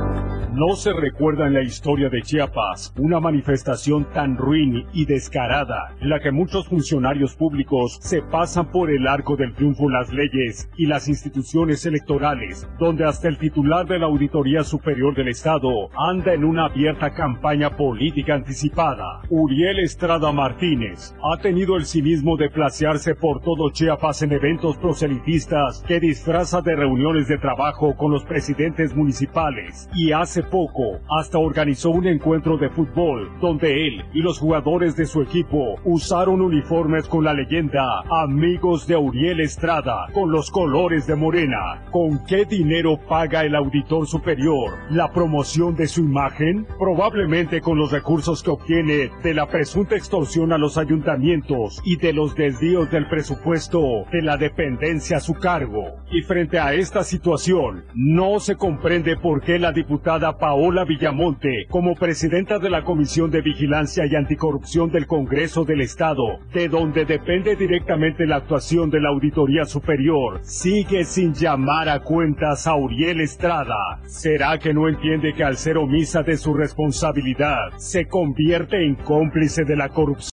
No se recuerda en la historia de Chiapas una manifestación tan ruin y descarada la que muchos funcionarios públicos se pasan por el arco del triunfo las leyes y las instituciones electorales, donde hasta el titular de la Auditoría Superior del Estado anda en una abierta campaña política anticipada. Uriel Estrada Martínez ha tenido el cinismo de placearse por todo Chiapas en eventos proselitistas que disfraza de reuniones de trabajo con los presidentes municipales y hace poco hasta organizó un encuentro de fútbol donde él y los jugadores de su equipo usaron uniformes con la leyenda Amigos de Uriel Estrada con los colores de Morena. ¿Con qué dinero paga el auditor superior la promoción de su imagen? Probablemente con los recursos que obtiene de la presunta extorsión a los ayuntamientos y de los desvíos del presupuesto de la dependencia a su cargo. Y frente a esta situación, no se comprende por qué la diputada Paola Villamonte, como presidenta de la Comisión de Vigilancia y Anticorrupción del Congreso del Estado, de donde depende directamente la actuación de la Auditoría Superior, sigue sin llamar a cuentas a Uriel Estrada. ¿Será que no entiende que al ser omisa de su responsabilidad, se convierte en cómplice de la corrupción?